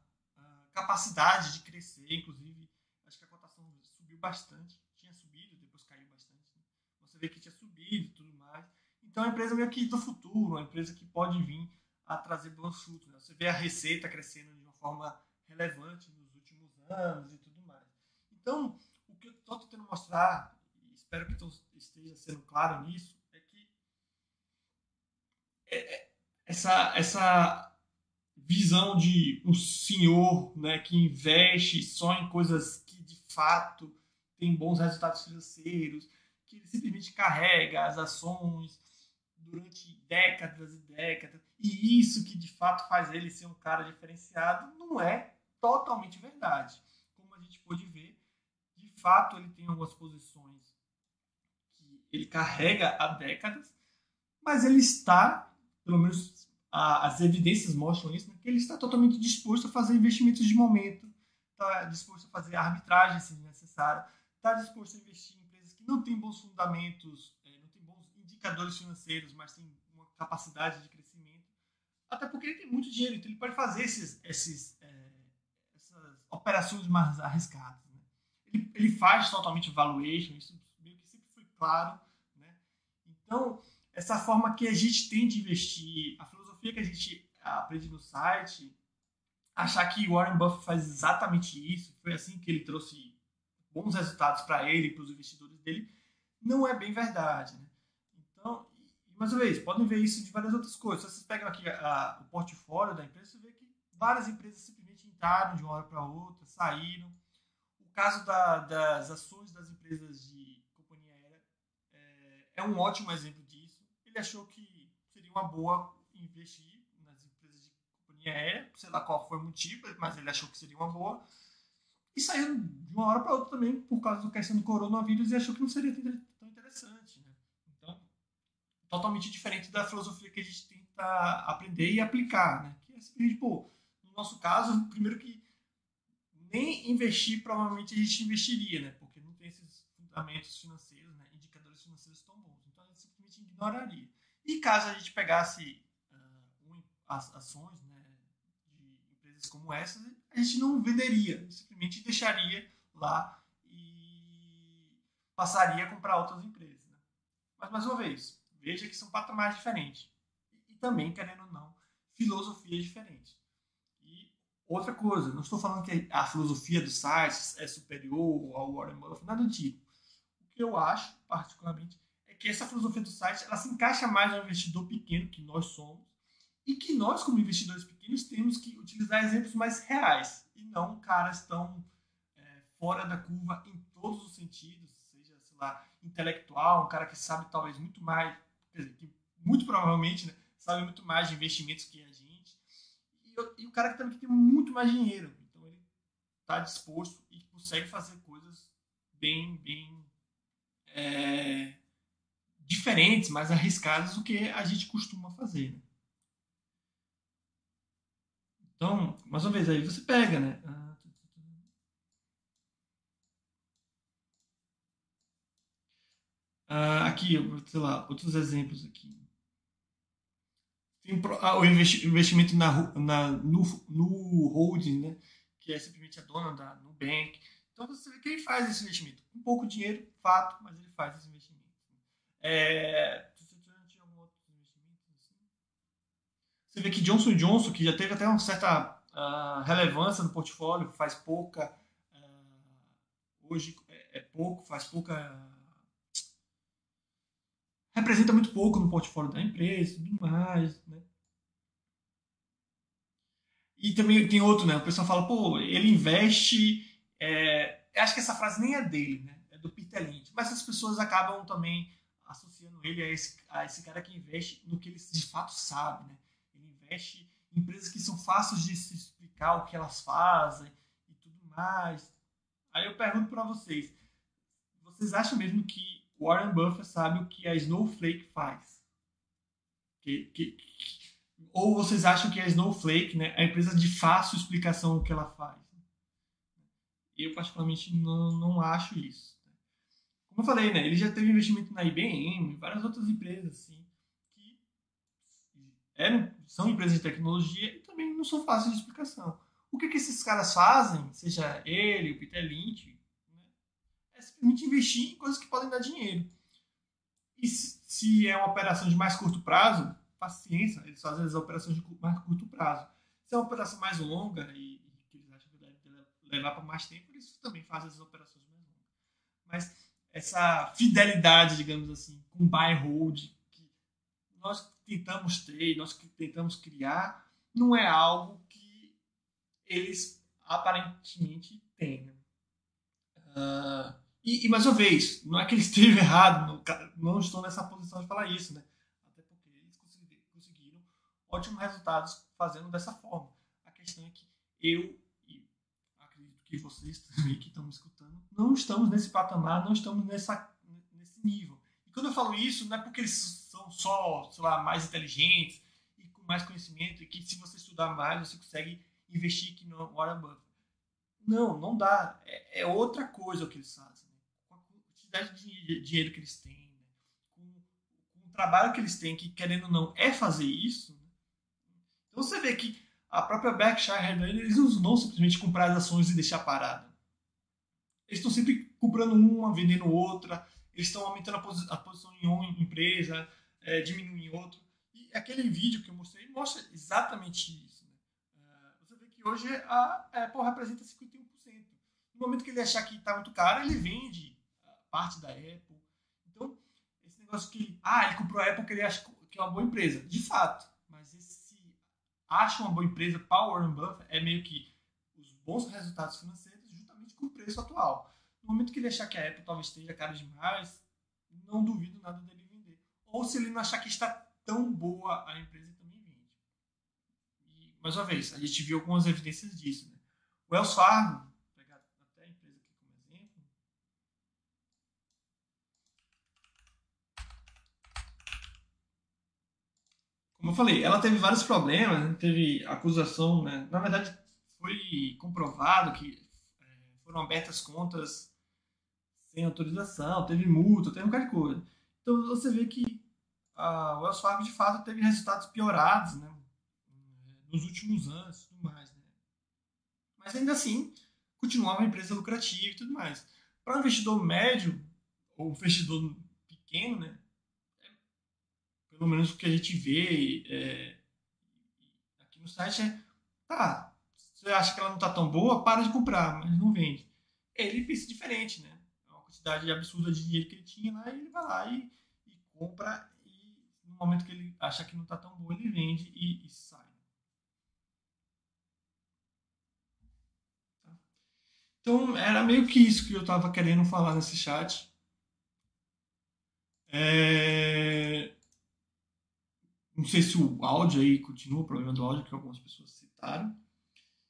capacidade de crescer, inclusive, acho que a cotação subiu bastante, tinha subido, depois caiu bastante. Né? Você vê que tinha subido e tudo mais. Então é uma empresa meio que do futuro, uma empresa que pode vir a trazer bons frutos. Né? Você vê a receita crescendo de uma forma relevante nos últimos anos e tudo mais. Então, o que eu estou tentando mostrar, e espero que esteja sendo claro nisso, é que é, é, essa, essa visão de um senhor né, que investe só em coisas que de fato têm bons resultados financeiros, que ele simplesmente carrega as ações durante décadas e décadas, e isso que de fato faz ele ser um cara diferenciado, não é totalmente verdade. Como a gente pôde ver, de fato ele tem algumas posições que ele carrega há décadas, mas ele está, pelo menos as evidências mostram isso, né, que ele está totalmente disposto a fazer investimentos de momento, está disposto a fazer arbitragem se necessário, está disposto a investir em empresas que não têm bons fundamentos, é, não têm bons indicadores financeiros, mas têm uma capacidade de. Até porque ele tem muito dinheiro, então ele pode fazer esses, esses, é, essas operações mais arriscadas. Né? Ele, ele faz totalmente valuation, isso meio que sempre foi claro. Né? Então, essa forma que a gente tem de investir, a filosofia que a gente aprende no site, achar que Warren Buffett faz exatamente isso, foi assim que ele trouxe bons resultados para ele para os investidores dele, não é bem verdade. Né? Então, mais uma vez, podem ver isso de várias outras coisas. Se vocês pegam aqui a, o portfólio da empresa, você vê que várias empresas simplesmente entraram de uma hora para outra, saíram. O caso da, das ações das empresas de companhia aérea é, é um ótimo exemplo disso. Ele achou que seria uma boa investir nas empresas de companhia aérea, sei lá qual foi o motivo, mas ele achou que seria uma boa. E saiu de uma hora para outra também por causa da questão do coronavírus e achou que não seria tão interessante. Totalmente diferente da filosofia que a gente tenta aprender e aplicar. Né? Que é simplesmente, pô, no nosso caso, primeiro que nem investir provavelmente a gente investiria, né? porque não tem esses fundamentos financeiros, né? indicadores financeiros tão bons. Então, a gente simplesmente ignoraria. E caso a gente pegasse as ações né, de empresas como essas, a gente não venderia, simplesmente deixaria lá e passaria a comprar outras empresas. Né? Mas, mais uma vez, veja que são patamares diferentes. E, também, querendo ou não, filosofias diferentes. E outra coisa, não estou falando que a filosofia dos sites é superior ao Warren Buffett, nada do tipo. O que eu acho, particularmente, é que essa filosofia do site ela se encaixa mais no investidor pequeno que nós somos e que nós, como investidores pequenos, temos que utilizar exemplos mais reais e não caras tão é, fora da curva em todos os sentidos, seja, sei lá, intelectual, um cara que sabe talvez muito mais, que muito provavelmente né, sabe muito mais de investimentos que a gente, e, e o cara que também tem muito mais dinheiro, então ele está disposto e consegue fazer coisas bem, bem é, diferentes, mais arriscadas do que a gente costuma fazer. Né? Então, mais uma vez, aí você pega, né? Ah, aqui, sei lá, outros exemplos aqui. Tem ah, o investimento na, na, no, no holding, né? Que é simplesmente a dona da Nubank. Então você vê que ele faz esse investimento. Com pouco dinheiro, fato, mas ele faz esse investimento. É, Você vê que Johnson Johnson, que já teve até uma certa uh, relevância no portfólio, faz pouca. Uh, hoje é, é, pouco, faz pouca. Representa muito pouco no portfólio da empresa tudo mais. Né? E também tem outro, né? O pessoal fala, pô, ele investe. É... Acho que essa frase nem é dele, né? É do Peter Lynch. Mas as pessoas acabam também associando ele a esse, a esse cara que investe no que ele de fato sabe, né? investe empresas que são fáceis de se explicar o que elas fazem e tudo mais. Aí eu pergunto para vocês, vocês acham mesmo que Warren Buffett sabe o que a Snowflake faz? Que, que, ou vocês acham que a Snowflake né, é a empresa de fácil explicação o que ela faz? Eu, particularmente, não, não acho isso. Como eu falei, né, ele já teve investimento na IBM, várias outras empresas assim, que eram, são empresas de tecnologia e também não são fáceis de explicação. O que, que esses caras fazem, seja ele, o Peter Lynch, é simplesmente investir em coisas que podem dar dinheiro. E se, é uma operação de mais curto prazo, paciência, eles fazem as operações de mais curto prazo. Se é uma operação mais longa e, que eles acham que deve levar para mais tempo, eles também fazem as operações mais longas. Mas essa fidelidade, digamos assim, com buy hold que nós tentamos ter, nós tentamos criar, não é algo que eles aparentemente têm. Uh, e, e, mais uma vez, não é que eles estejam [LAUGHS] errados, não, não estou nessa posição de falar isso, né? ótimos resultados fazendo dessa forma. A questão é que eu e acredito que vocês também que estão me escutando não estamos nesse patamar, não estamos nessa, nesse nível. E quando eu falo isso, não é porque eles são só, sei lá, mais inteligentes e com mais conhecimento e que se você estudar mais você consegue investir aqui no Warren Buffett. Não, não dá. É, é outra coisa o que eles fazem. Né? Quantidade de dinheiro que eles têm, né? com, com, o trabalho que eles têm, que querendo ou não é fazer isso, então você vê que a própria Berkshire eles não vão simplesmente comprar as ações e deixar parada. Eles estão sempre comprando uma, vendendo outra, eles estão aumentando a, posi a posição em uma empresa, é, diminuindo em outra. E aquele vídeo que eu mostrei mostra exatamente isso. Né? Uh, você vê que hoje a Apple representa 51%. No momento que ele achar que está muito caro, ele vende parte da Apple. Então, esse negócio que, ah, ele comprou a Apple porque ele acha que é uma boa empresa. De fato, mas esse acha uma boa empresa para Warren Buffett é meio que os bons resultados financeiros juntamente com o preço atual. No momento que ele achar que a Apple talvez esteja cara demais, não duvido nada dele vender. Ou se ele não achar que está tão boa a empresa, também vende. E, mais uma vez, a gente viu algumas evidências disso. Né? O Wells Fargo, vou pegar até a empresa aqui como exemplo, como eu falei, ela teve vários problemas, né? teve acusação, né? na verdade foi comprovado que é, foram abertas contas sem autorização, teve multa, teve um bocado de coisa. Então você vê que a Wells Fargo de fato teve resultados piorados né? nos últimos anos e tudo mais. Né? Mas ainda assim, continuava uma empresa lucrativa e tudo mais. Para um investidor médio ou investidor pequeno, né? Pelo menos o que a gente vê é, aqui no site é, tá, você acha que ela não está tão boa, para de comprar, mas não vende. Ele pensa diferente, né? É uma quantidade absurda de dinheiro que ele tinha lá, e ele vai lá e, e compra, e no momento que ele acha que não está tão boa, ele vende e, e sai. Tá? Então, era meio que isso que eu estava querendo falar nesse chat. É... Não sei se o áudio aí continua, o problema do áudio que algumas pessoas citaram.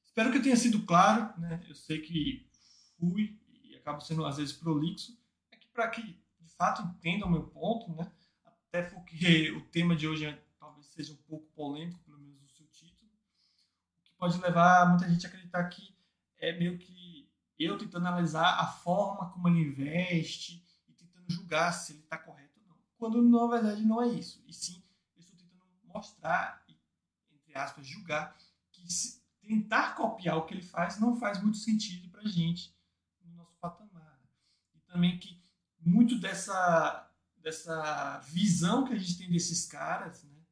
Espero que eu tenha sido claro, né? Eu sei que fui e acabo sendo às vezes prolixo, é que para que de fato entendam o meu ponto, né? Até porque o tema de hoje é, talvez seja um pouco polêmico, pelo menos no seu título, o que pode levar muita gente a acreditar que é meio que eu tentando analisar a forma como ele investe e tentando julgar se ele está correto ou não. Quando na verdade não é isso. E sim mostrar entre aspas, julgar que tentar copiar o que ele faz não faz muito sentido para a gente no nosso patamar. E também que muito dessa, dessa visão que a gente tem desses caras, né?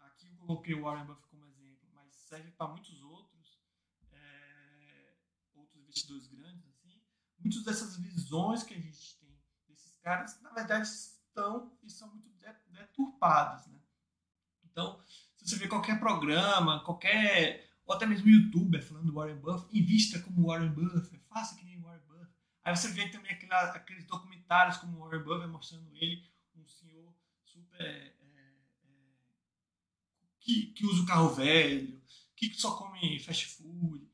aqui eu coloquei o Warren Buffett como exemplo, mas serve para muitos outros, é, outros investidores grandes, assim, muitas dessas visões que a gente tem desses caras, na verdade, estão e são muito deturpadas. Né? Então, se você vê qualquer programa, qualquer. ou até mesmo youtuber falando do Warren Buffett, invista como Warren Buffett, faça que nem Warren Buffett. Aí você vê também aqueles documentários como o Warren Buffett mostrando ele, um senhor super. É, é, que, que usa o carro velho, que só come fast food.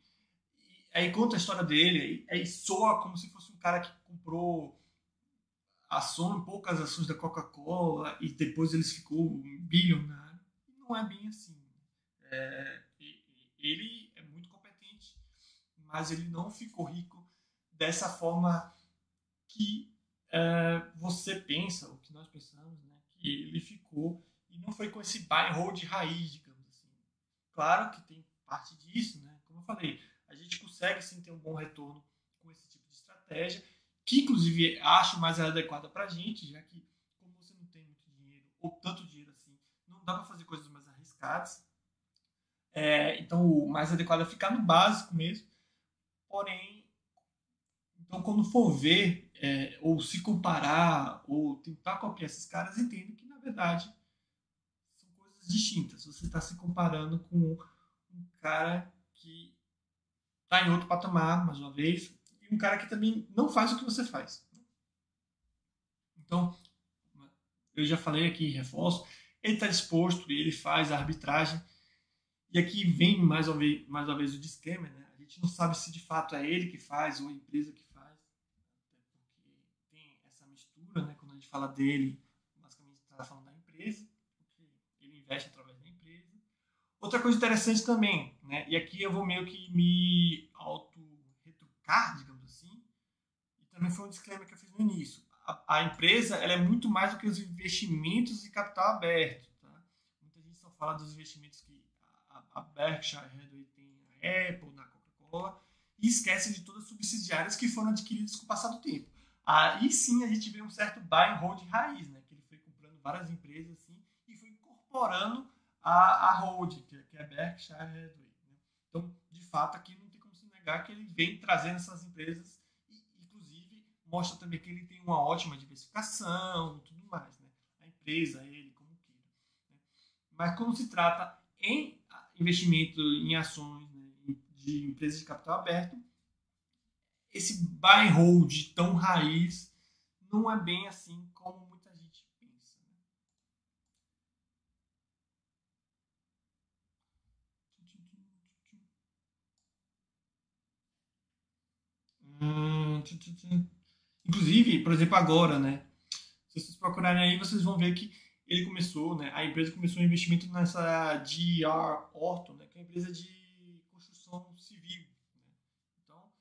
E aí conta a história dele, aí soa como se fosse um cara que comprou ações, poucas ações da Coca-Cola e depois eles ficou bilionário. Não é bem assim. É, ele é muito competente, mas ele não ficou rico dessa forma que é, você pensa, o que nós pensamos, né? que ele ficou e não foi com esse buy and hold raiz, digamos assim. Claro que tem parte disso, né? como eu falei, a gente consegue sim ter um bom retorno com esse tipo de estratégia, que inclusive acho mais adequada para a gente, já que como você não tem muito dinheiro ou tanto dinheiro dá para fazer coisas mais arriscadas. É, então o mais adequado é ficar no básico mesmo. Porém, então quando for ver é, ou se comparar ou tentar copiar esses caras, entenda que na verdade são coisas distintas. Você está se comparando com um cara que está em outro patamar, mais uma vez, e um cara que também não faz o que você faz. Então, eu já falei aqui, reforço, ele está disposto e ele faz a arbitragem. E aqui vem mais uma vez, mais uma vez o disclaimer, né? A gente não sabe se de fato é ele que faz ou a empresa que faz, porque tem essa mistura, né? Quando a gente fala dele, basicamente está falando da empresa, porque ele investe através da empresa. Outra coisa interessante também, né? E aqui eu vou meio que me auto-retrucar, digamos assim, e também foi um disclaimer que eu fiz no início. A, empresa ela é muito mais do que os investimentos e capital aberto. Tá? Muita gente só fala dos investimentos que a, a Berkshire Hathaway tem na Apple, na Coca-Cola, e esquece de todas as subsidiárias que foram adquiridas com o passar do tempo. Aí sim a gente vê um certo buy and hold raiz, né? que ele foi comprando várias empresas assim, e foi incorporando a, a hold, que, que é a Berkshire Hathaway. Né? Então, de fato, aqui não tem como se negar que ele vem trazendo essas empresas mostra também que ele tem uma ótima diversificação tudo mais. Né? A empresa, ele, como queira. Né? Mas quando se trata em investimento em ações né, de empresas de capital aberto, esse buy and hold tão raiz não é bem assim como muita gente pensa. Né? Hum, inclusive, por exemplo, agora, né? Se vocês procurarem aí, vocês vão ver que ele começou, né? A empresa começou um investimento nessa GR Orton, né? Que é uma empresa de construção civil. Né? Então,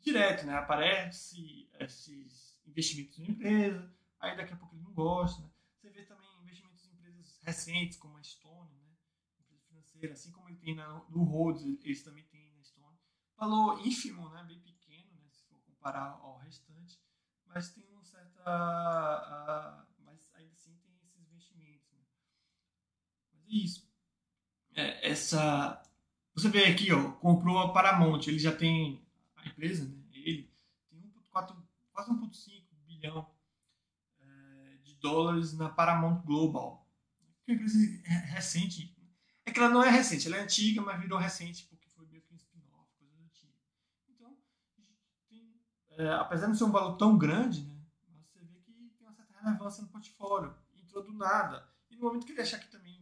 direto, né? Aparece esses investimentos em empresa, aí daqui a pouco ele não gosta, né? Você vê também investimentos em empresas recentes, como a Stone, né? Empresa financeira, assim como ele tem na, no Rhodes, eles também têm na Stone. Valor ínfimo, né? Bem pequeno, comparar ao restante, mas tem uma certa... Uh, isso. É, essa. Você vê aqui, ó, comprou a Paramount, ele já tem. A empresa, né? Ele tem 1,4, quase 1,5 bilhão é, de dólares na Paramount Global. Que é uma empresa recente. É que ela não é recente, ela é antiga, mas virou recente porque foi meio que um spin-off, coisa antiga. Então, tem, é, apesar de não ser um valor tão grande, né? Você vê que tem uma certa relevância no portfólio. Entrou do nada. E no momento que ele achar que também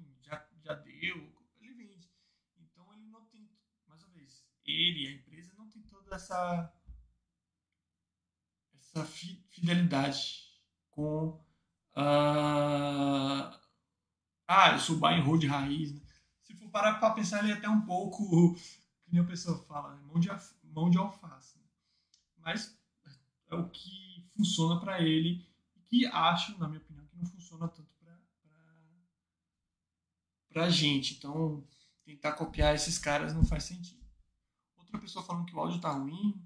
já deu, ele vende. Então ele não tem, mais uma vez, ele, a empresa, não tem toda essa essa fidelidade com uh, ah, eu sou buy and hold raiz. Né? Se for parar para pensar, ele é até um pouco, que nem a pessoa fala, né? mão, de, mão de alface. Né? Mas é o que funciona para ele e que acho, na minha opinião, que não funciona tanto pra gente. Então, tentar copiar esses caras não faz sentido. Outra pessoa falando que o áudio tá ruim.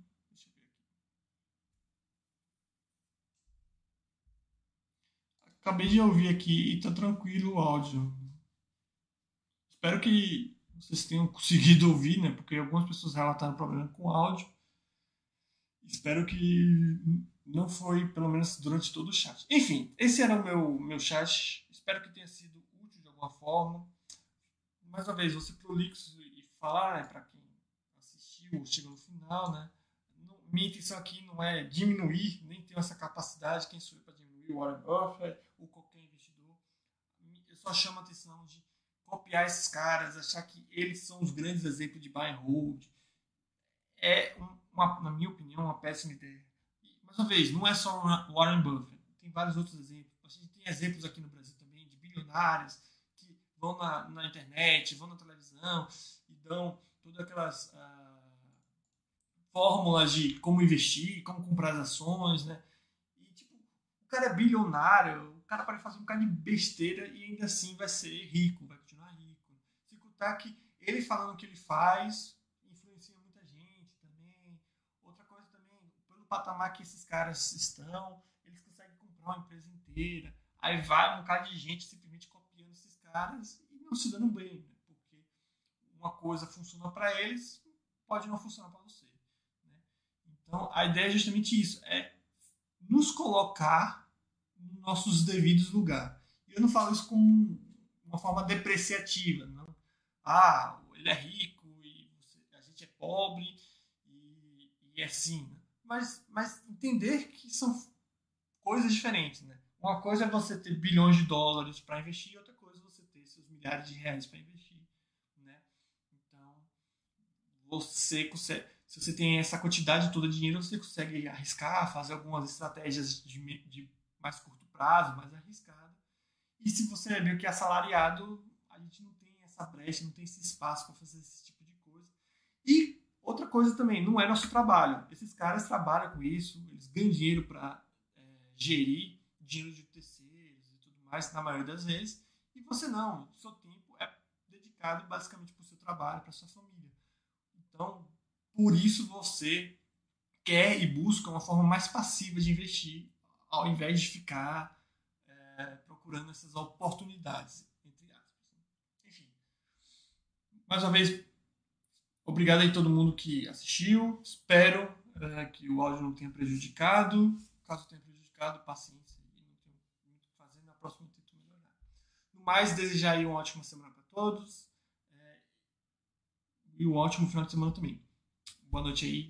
Acabei de ouvir aqui e tá tranquilo o áudio. Espero que vocês tenham [LAUGHS] conseguido ouvir, né? Porque algumas pessoas relataram problema com o áudio. Espero que não foi, pelo menos durante todo o chat. Enfim, esse era o meu, meu chat. Espero que tenha sido útil de alguma forma mais uma vez, você prolixo e falar né, para quem assistiu, chegou no final, né? minha intenção aqui não é diminuir, nem tenho essa capacidade, quem sou eu para diminuir o Warren Buffett ou qualquer investidor. Eu só chamo a atenção de copiar esses caras, achar que eles são os grandes exemplos de buy and hold, é, uma, na minha opinião, uma péssima ideia. Mais uma vez, não é só Warren Buffett, tem vários outros exemplos. A gente tem exemplos aqui no Brasil também de bilionários que vão na, na internet, vão na televisão e dão todas aquelas ah, fórmulas de como investir, como comprar as ações, né? E, tipo, o cara é bilionário, o cara pode fazer um bocado de besteira e ainda assim vai ser rico, vai continuar rico. Se contar que ele falando o que ele faz influencia muita gente também. Outra coisa também, pelo patamar que esses caras estão, eles conseguem comprar uma empresa inteira. Aí vai um bocado de gente simplesmente copiando esses caras e não se dando bem, né? porque uma coisa funciona para eles, pode não funcionar para você. Né? Então, a ideia é justamente isso, é nos colocar nos nossos devidos lugares. Eu não falo isso como uma forma depreciativa, não. Ah, ele é rico e a gente é pobre e, e é assim. Né? Mas, mas entender que são coisas diferentes, né? Uma coisa é você ter bilhões de dólares para investir, outra coisa é você ter seus milhares de reais para investir, né? Então, você consegue, se você tem essa quantidade toda de dinheiro, você consegue arriscar, fazer algumas estratégias de, de mais curto prazo, mais arriscado. E se você é meio que assalariado, a gente não tem essa brecha, não tem esse espaço para fazer esse tipo de coisa. E outra coisa também, não é nosso trabalho. Esses caras trabalham com isso, eles ganham dinheiro para é, gerir dinheiro de terceiros e tudo mais, na maioria das vezes, e você não. O seu tempo é dedicado basicamente para o seu trabalho, para sua família. Então, por isso você quer e busca uma forma mais passiva de investir, ao invés de ficar é, procurando essas oportunidades, entre aspas. Enfim, mais uma vez, obrigado aí todo mundo que assistiu. Espero é, que o áudio não tenha prejudicado. Caso tenha prejudicado, paciência próximo eu tento melhorar. No mais, desejar aí uma ótima semana para todos é, e um ótimo final de semana também. Boa noite aí.